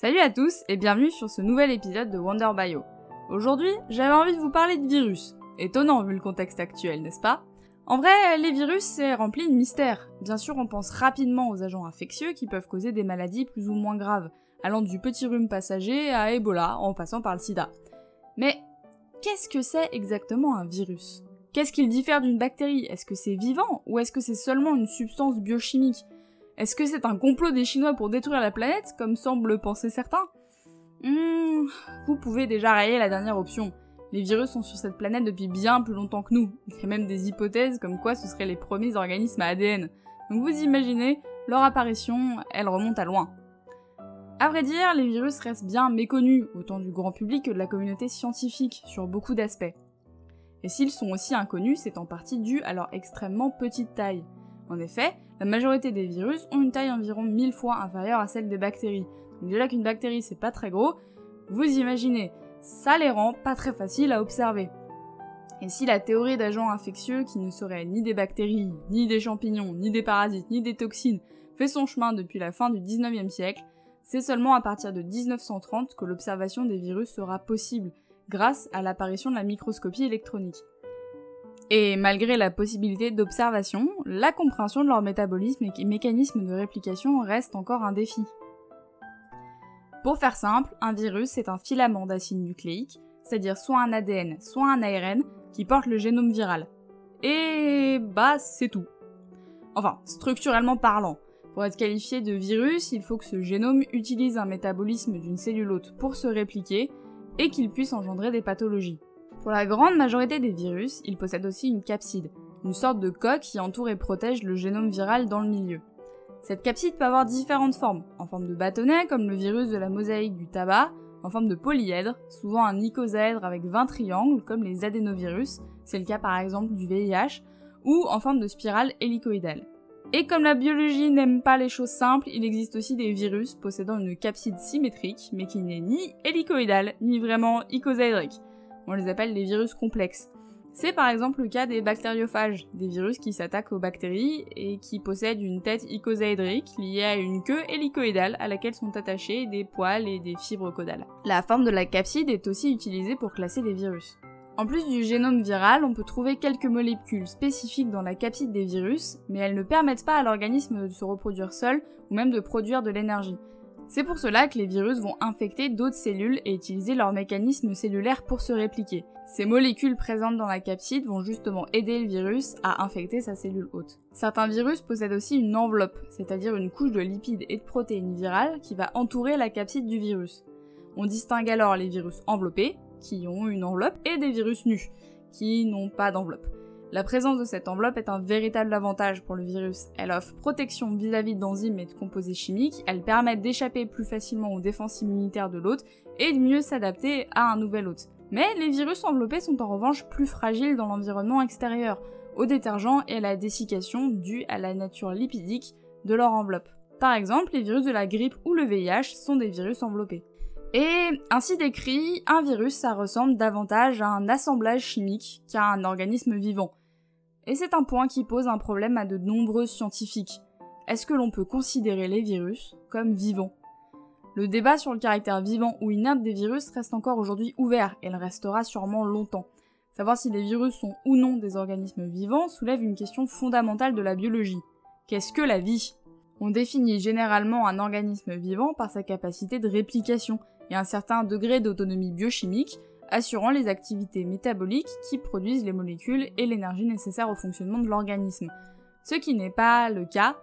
Salut à tous et bienvenue sur ce nouvel épisode de Wonder Bio. Aujourd'hui, j'avais envie de vous parler de virus. Étonnant vu le contexte actuel, n'est-ce pas? En vrai, les virus, c'est rempli de mystères. Bien sûr, on pense rapidement aux agents infectieux qui peuvent causer des maladies plus ou moins graves, allant du petit rhume passager à Ebola en passant par le sida. Mais qu'est-ce que c'est exactement un virus? Qu'est-ce qu'il diffère d'une bactérie? Est-ce que c'est vivant ou est-ce que c'est seulement une substance biochimique? Est-ce que c'est un complot des Chinois pour détruire la planète, comme semblent penser certains? Hmm, Vous pouvez déjà rayer la dernière option. Les virus sont sur cette planète depuis bien plus longtemps que nous. Il y a même des hypothèses comme quoi ce seraient les premiers organismes à ADN. Donc vous imaginez, leur apparition, elle remonte à loin. À vrai dire, les virus restent bien méconnus, autant du grand public que de la communauté scientifique, sur beaucoup d'aspects. Et s'ils sont aussi inconnus, c'est en partie dû à leur extrêmement petite taille. En effet, la majorité des virus ont une taille environ 1000 fois inférieure à celle des bactéries. Donc déjà qu'une bactérie c'est pas très gros, vous imaginez, ça les rend pas très faciles à observer. Et si la théorie d'agents infectieux qui ne seraient ni des bactéries, ni des champignons, ni des parasites, ni des toxines fait son chemin depuis la fin du 19e siècle, c'est seulement à partir de 1930 que l'observation des virus sera possible, grâce à l'apparition de la microscopie électronique. Et malgré la possibilité d'observation, la compréhension de leur métabolisme et mécanisme de réplication reste encore un défi. Pour faire simple, un virus c'est un filament d'acide nucléique, c'est-à-dire soit un ADN, soit un ARN, qui porte le génome viral. Et bah c'est tout. Enfin, structurellement parlant. Pour être qualifié de virus, il faut que ce génome utilise un métabolisme d'une cellule hôte pour se répliquer et qu'il puisse engendrer des pathologies. Pour la grande majorité des virus, ils possèdent aussi une capside, une sorte de coque qui entoure et protège le génome viral dans le milieu. Cette capside peut avoir différentes formes, en forme de bâtonnet comme le virus de la mosaïque du tabac, en forme de polyèdre, souvent un icosaèdre avec 20 triangles comme les adénovirus, c'est le cas par exemple du VIH, ou en forme de spirale hélicoïdale. Et comme la biologie n'aime pas les choses simples, il existe aussi des virus possédant une capside symétrique, mais qui n'est ni hélicoïdale, ni vraiment icosaèdrique. On les appelle les virus complexes. C'est par exemple le cas des bactériophages, des virus qui s'attaquent aux bactéries et qui possèdent une tête icosaédrique liée à une queue hélicoïdale à laquelle sont attachés des poils et des fibres caudales. La forme de la capside est aussi utilisée pour classer les virus. En plus du génome viral, on peut trouver quelques molécules spécifiques dans la capside des virus, mais elles ne permettent pas à l'organisme de se reproduire seul ou même de produire de l'énergie. C'est pour cela que les virus vont infecter d'autres cellules et utiliser leur mécanisme cellulaire pour se répliquer. Ces molécules présentes dans la capside vont justement aider le virus à infecter sa cellule hôte. Certains virus possèdent aussi une enveloppe, c'est-à-dire une couche de lipides et de protéines virales qui va entourer la capside du virus. On distingue alors les virus enveloppés, qui ont une enveloppe, et des virus nus, qui n'ont pas d'enveloppe. La présence de cette enveloppe est un véritable avantage pour le virus. Elle offre protection vis-à-vis d'enzymes et de composés chimiques, elle permet d'échapper plus facilement aux défenses immunitaires de l'hôte et de mieux s'adapter à un nouvel hôte. Mais les virus enveloppés sont en revanche plus fragiles dans l'environnement extérieur, aux détergents et à la dessiccation due à la nature lipidique de leur enveloppe. Par exemple, les virus de la grippe ou le VIH sont des virus enveloppés. Et ainsi décrit, un virus ça ressemble davantage à un assemblage chimique qu'à un organisme vivant. Et c'est un point qui pose un problème à de nombreux scientifiques. Est-ce que l'on peut considérer les virus comme vivants? Le débat sur le caractère vivant ou inerte des virus reste encore aujourd'hui ouvert et le restera sûrement longtemps. Savoir si les virus sont ou non des organismes vivants soulève une question fondamentale de la biologie. Qu'est-ce que la vie? On définit généralement un organisme vivant par sa capacité de réplication et un certain degré d'autonomie biochimique, assurant les activités métaboliques qui produisent les molécules et l'énergie nécessaire au fonctionnement de l'organisme. Ce qui n'est pas le cas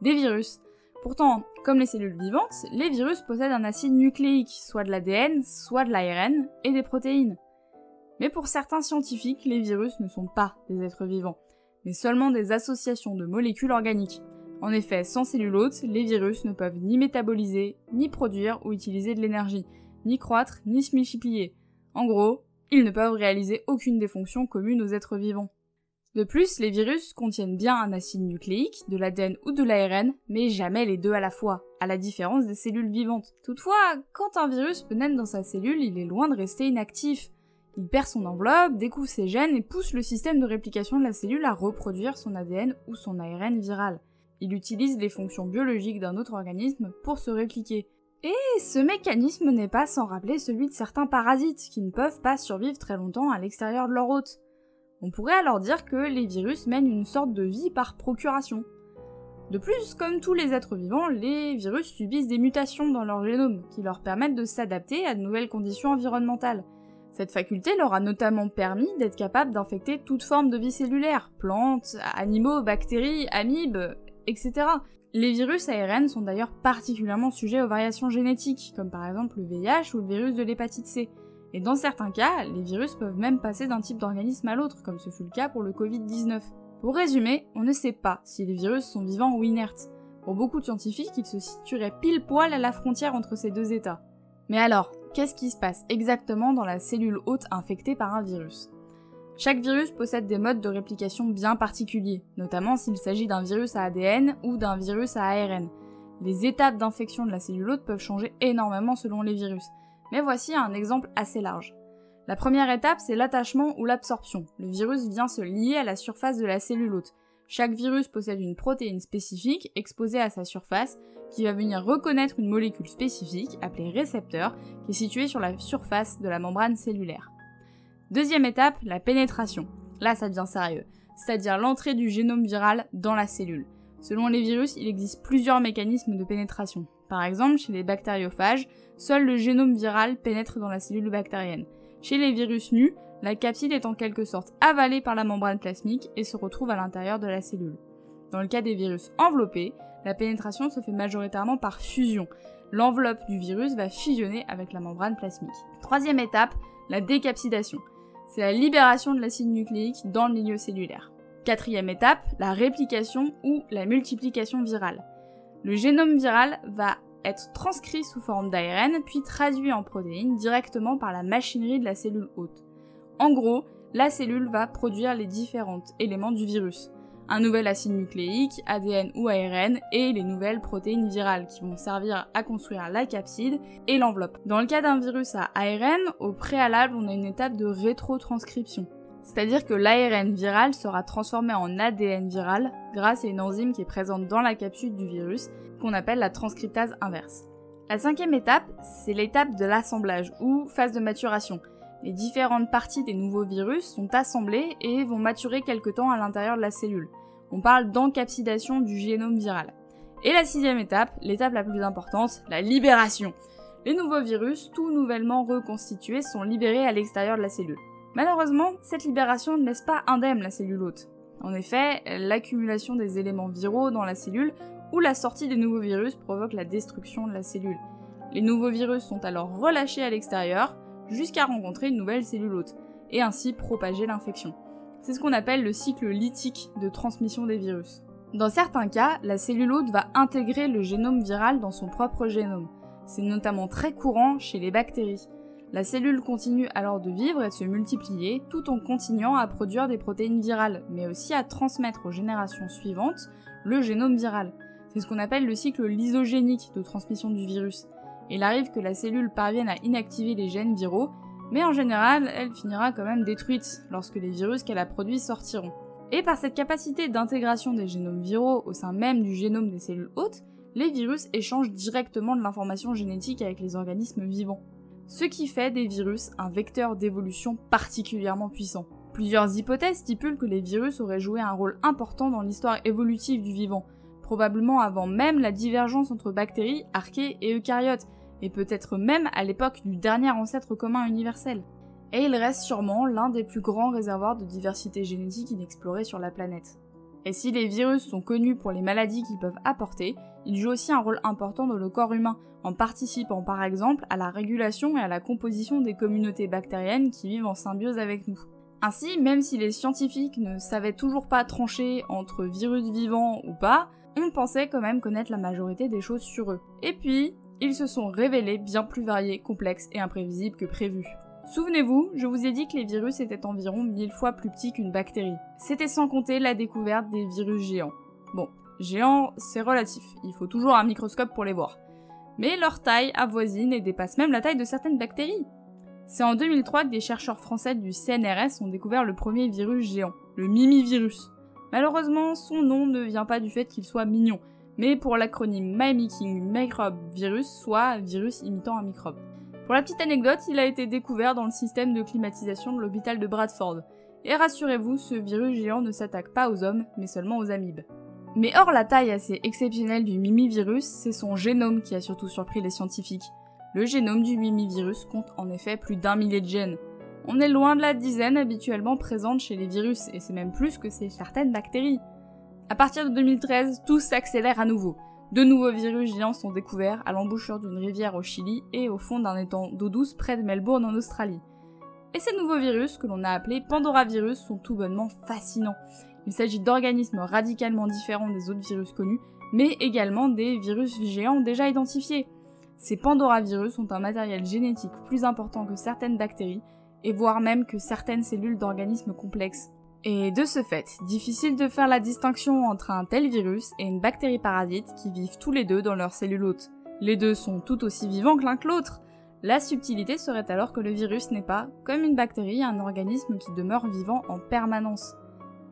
des virus. Pourtant, comme les cellules vivantes, les virus possèdent un acide nucléique, soit de l'ADN, soit de l'ARN, et des protéines. Mais pour certains scientifiques, les virus ne sont pas des êtres vivants, mais seulement des associations de molécules organiques. En effet, sans cellules hôtes, les virus ne peuvent ni métaboliser, ni produire ou utiliser de l'énergie, ni croître, ni se multiplier. En gros, ils ne peuvent réaliser aucune des fonctions communes aux êtres vivants. De plus, les virus contiennent bien un acide nucléique, de l'ADN ou de l'ARN, mais jamais les deux à la fois, à la différence des cellules vivantes. Toutefois, quand un virus peut naître dans sa cellule, il est loin de rester inactif. Il perd son enveloppe, découvre ses gènes et pousse le système de réplication de la cellule à reproduire son ADN ou son ARN viral. Il utilise les fonctions biologiques d'un autre organisme pour se répliquer. Et ce mécanisme n'est pas sans rappeler celui de certains parasites qui ne peuvent pas survivre très longtemps à l'extérieur de leur hôte. On pourrait alors dire que les virus mènent une sorte de vie par procuration. De plus, comme tous les êtres vivants, les virus subissent des mutations dans leur génome qui leur permettent de s'adapter à de nouvelles conditions environnementales. Cette faculté leur a notamment permis d'être capables d'infecter toute forme de vie cellulaire, plantes, animaux, bactéries, amibes, etc. Les virus ARN sont d'ailleurs particulièrement sujets aux variations génétiques, comme par exemple le VIH ou le virus de l'hépatite C. Et dans certains cas, les virus peuvent même passer d'un type d'organisme à l'autre, comme ce fut le cas pour le Covid-19. Pour résumer, on ne sait pas si les virus sont vivants ou inertes. Pour beaucoup de scientifiques, ils se situeraient pile poil à la frontière entre ces deux états. Mais alors, qu'est-ce qui se passe exactement dans la cellule hôte infectée par un virus? Chaque virus possède des modes de réplication bien particuliers, notamment s'il s'agit d'un virus à ADN ou d'un virus à ARN. Les étapes d'infection de la cellule hôte peuvent changer énormément selon les virus, mais voici un exemple assez large. La première étape, c'est l'attachement ou l'absorption. Le virus vient se lier à la surface de la cellule hôte. Chaque virus possède une protéine spécifique exposée à sa surface qui va venir reconnaître une molécule spécifique appelée récepteur qui est située sur la surface de la membrane cellulaire. Deuxième étape, la pénétration. Là, ça devient sérieux, c'est-à-dire l'entrée du génome viral dans la cellule. Selon les virus, il existe plusieurs mécanismes de pénétration. Par exemple, chez les bactériophages, seul le génome viral pénètre dans la cellule bactérienne. Chez les virus nus, la capside est en quelque sorte avalée par la membrane plasmique et se retrouve à l'intérieur de la cellule. Dans le cas des virus enveloppés, la pénétration se fait majoritairement par fusion. L'enveloppe du virus va fusionner avec la membrane plasmique. Troisième étape, la décapsidation c'est la libération de l'acide nucléique dans le milieu cellulaire. Quatrième étape, la réplication ou la multiplication virale. Le génome viral va être transcrit sous forme d'ARN puis traduit en protéines directement par la machinerie de la cellule hôte. En gros, la cellule va produire les différents éléments du virus un nouvel acide nucléique, ADN ou ARN, et les nouvelles protéines virales qui vont servir à construire la capside et l'enveloppe. Dans le cas d'un virus à ARN, au préalable, on a une étape de rétrotranscription. C'est-à-dire que l'ARN viral sera transformé en ADN viral grâce à une enzyme qui est présente dans la capsule du virus, qu'on appelle la transcriptase inverse. La cinquième étape, c'est l'étape de l'assemblage ou phase de maturation. Les différentes parties des nouveaux virus sont assemblées et vont maturer quelque temps à l'intérieur de la cellule. On parle d'encapsidation du génome viral. Et la sixième étape, l'étape la plus importante, la libération. Les nouveaux virus, tout nouvellement reconstitués, sont libérés à l'extérieur de la cellule. Malheureusement, cette libération ne laisse pas indemne la cellule hôte. En effet, l'accumulation des éléments viraux dans la cellule ou la sortie des nouveaux virus provoque la destruction de la cellule. Les nouveaux virus sont alors relâchés à l'extérieur, jusqu'à rencontrer une nouvelle cellule hôte, et ainsi propager l'infection. C'est ce qu'on appelle le cycle lytique de transmission des virus. Dans certains cas, la cellule hôte va intégrer le génome viral dans son propre génome. C'est notamment très courant chez les bactéries. La cellule continue alors de vivre et de se multiplier tout en continuant à produire des protéines virales, mais aussi à transmettre aux générations suivantes le génome viral. C'est ce qu'on appelle le cycle lysogénique de transmission du virus. Il arrive que la cellule parvienne à inactiver les gènes viraux, mais en général, elle finira quand même détruite lorsque les virus qu'elle a produits sortiront. Et par cette capacité d'intégration des génomes viraux au sein même du génome des cellules hôtes, les virus échangent directement de l'information génétique avec les organismes vivants. Ce qui fait des virus un vecteur d'évolution particulièrement puissant. Plusieurs hypothèses stipulent que les virus auraient joué un rôle important dans l'histoire évolutive du vivant, probablement avant même la divergence entre bactéries, archées et eucaryotes, et peut-être même à l'époque du dernier ancêtre commun universel. Et il reste sûrement l'un des plus grands réservoirs de diversité génétique inexplorés sur la planète. Et si les virus sont connus pour les maladies qu'ils peuvent apporter, ils jouent aussi un rôle important dans le corps humain, en participant par exemple à la régulation et à la composition des communautés bactériennes qui vivent en symbiose avec nous. Ainsi, même si les scientifiques ne savaient toujours pas trancher entre virus vivants ou pas, on pensait quand même connaître la majorité des choses sur eux. Et puis, ils se sont révélés bien plus variés, complexes et imprévisibles que prévu. Souvenez-vous, je vous ai dit que les virus étaient environ mille fois plus petits qu'une bactérie. C'était sans compter la découverte des virus géants. Bon, géants, c'est relatif, il faut toujours un microscope pour les voir. Mais leur taille avoisine et dépasse même la taille de certaines bactéries. C'est en 2003 que des chercheurs français du CNRS ont découvert le premier virus géant, le mimivirus. Malheureusement, son nom ne vient pas du fait qu'il soit mignon, mais pour l'acronyme Mimicking Microbe Virus, soit virus imitant un microbe. Pour la petite anecdote, il a été découvert dans le système de climatisation de l'hôpital de Bradford. Et rassurez-vous, ce virus géant ne s'attaque pas aux hommes, mais seulement aux amibes. Mais hors la taille assez exceptionnelle du mimivirus, c'est son génome qui a surtout surpris les scientifiques. Le génome du mimivirus compte en effet plus d'un millier de gènes. On est loin de la dizaine habituellement présente chez les virus, et c'est même plus que chez certaines bactéries. À partir de 2013, tout s'accélère à nouveau. De nouveaux virus géants sont découverts à l'embouchure d'une rivière au Chili et au fond d'un étang d'eau douce près de Melbourne en Australie. Et ces nouveaux virus, que l'on a appelés Pandoravirus, sont tout bonnement fascinants. Il s'agit d'organismes radicalement différents des autres virus connus, mais également des virus géants déjà identifiés. Ces Pandoravirus ont un matériel génétique plus important que certaines bactéries, et voire même que certaines cellules d'organismes complexes. Et de ce fait, difficile de faire la distinction entre un tel virus et une bactérie parasite qui vivent tous les deux dans leur cellule hôte. Les deux sont tout aussi vivants que l'un que l'autre. La subtilité serait alors que le virus n'est pas, comme une bactérie, un organisme qui demeure vivant en permanence.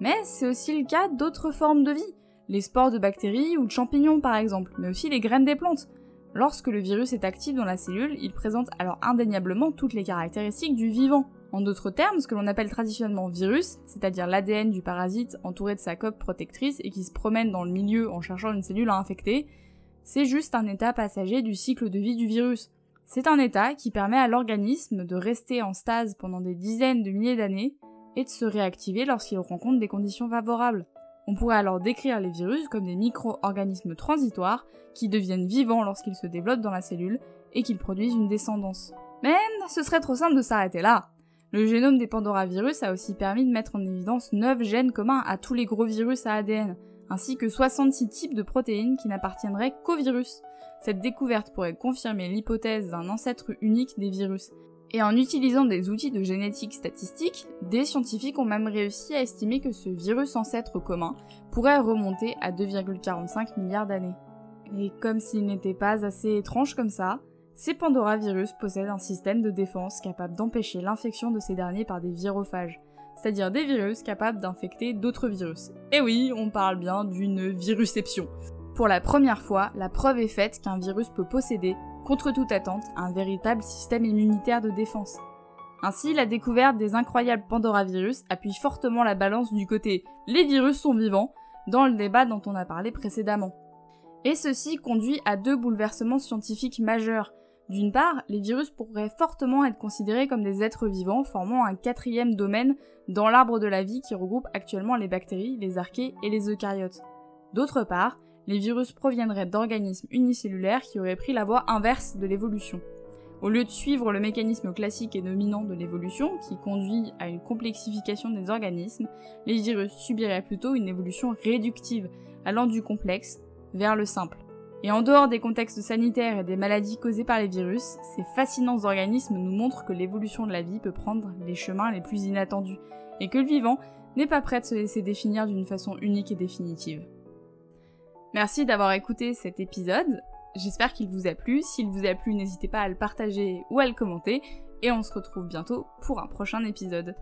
Mais c'est aussi le cas d'autres formes de vie, les spores de bactéries ou de champignons par exemple, mais aussi les graines des plantes. Lorsque le virus est actif dans la cellule, il présente alors indéniablement toutes les caractéristiques du vivant. En d'autres termes, ce que l'on appelle traditionnellement virus, c'est-à-dire l'ADN du parasite entouré de sa coque protectrice et qui se promène dans le milieu en cherchant une cellule à infecter, c'est juste un état passager du cycle de vie du virus. C'est un état qui permet à l'organisme de rester en stase pendant des dizaines de milliers d'années et de se réactiver lorsqu'il rencontre des conditions favorables. On pourrait alors décrire les virus comme des micro-organismes transitoires qui deviennent vivants lorsqu'ils se développent dans la cellule et qu'ils produisent une descendance. Mais ce serait trop simple de s'arrêter là. Le génome des Pandoravirus a aussi permis de mettre en évidence 9 gènes communs à tous les gros virus à ADN, ainsi que 66 types de protéines qui n'appartiendraient qu'aux virus. Cette découverte pourrait confirmer l'hypothèse d'un ancêtre unique des virus. Et en utilisant des outils de génétique statistique, des scientifiques ont même réussi à estimer que ce virus ancêtre commun pourrait remonter à 2,45 milliards d'années. Et comme s'il n'était pas assez étrange comme ça, ces Pandoravirus possèdent un système de défense capable d'empêcher l'infection de ces derniers par des virophages, c'est-à-dire des virus capables d'infecter d'autres virus. Et oui, on parle bien d'une virusception. Pour la première fois, la preuve est faite qu'un virus peut posséder, contre toute attente, un véritable système immunitaire de défense. Ainsi, la découverte des incroyables Pandoravirus appuie fortement la balance du côté les virus sont vivants dans le débat dont on a parlé précédemment. Et ceci conduit à deux bouleversements scientifiques majeurs. D'une part, les virus pourraient fortement être considérés comme des êtres vivants formant un quatrième domaine dans l'arbre de la vie qui regroupe actuellement les bactéries, les archées et les eucaryotes. D'autre part, les virus proviendraient d'organismes unicellulaires qui auraient pris la voie inverse de l'évolution. Au lieu de suivre le mécanisme classique et dominant de l'évolution, qui conduit à une complexification des organismes, les virus subiraient plutôt une évolution réductive, allant du complexe vers le simple. Et en dehors des contextes sanitaires et des maladies causées par les virus, ces fascinants organismes nous montrent que l'évolution de la vie peut prendre les chemins les plus inattendus, et que le vivant n'est pas prêt de se laisser définir d'une façon unique et définitive. Merci d'avoir écouté cet épisode, j'espère qu'il vous a plu, s'il vous a plu n'hésitez pas à le partager ou à le commenter, et on se retrouve bientôt pour un prochain épisode.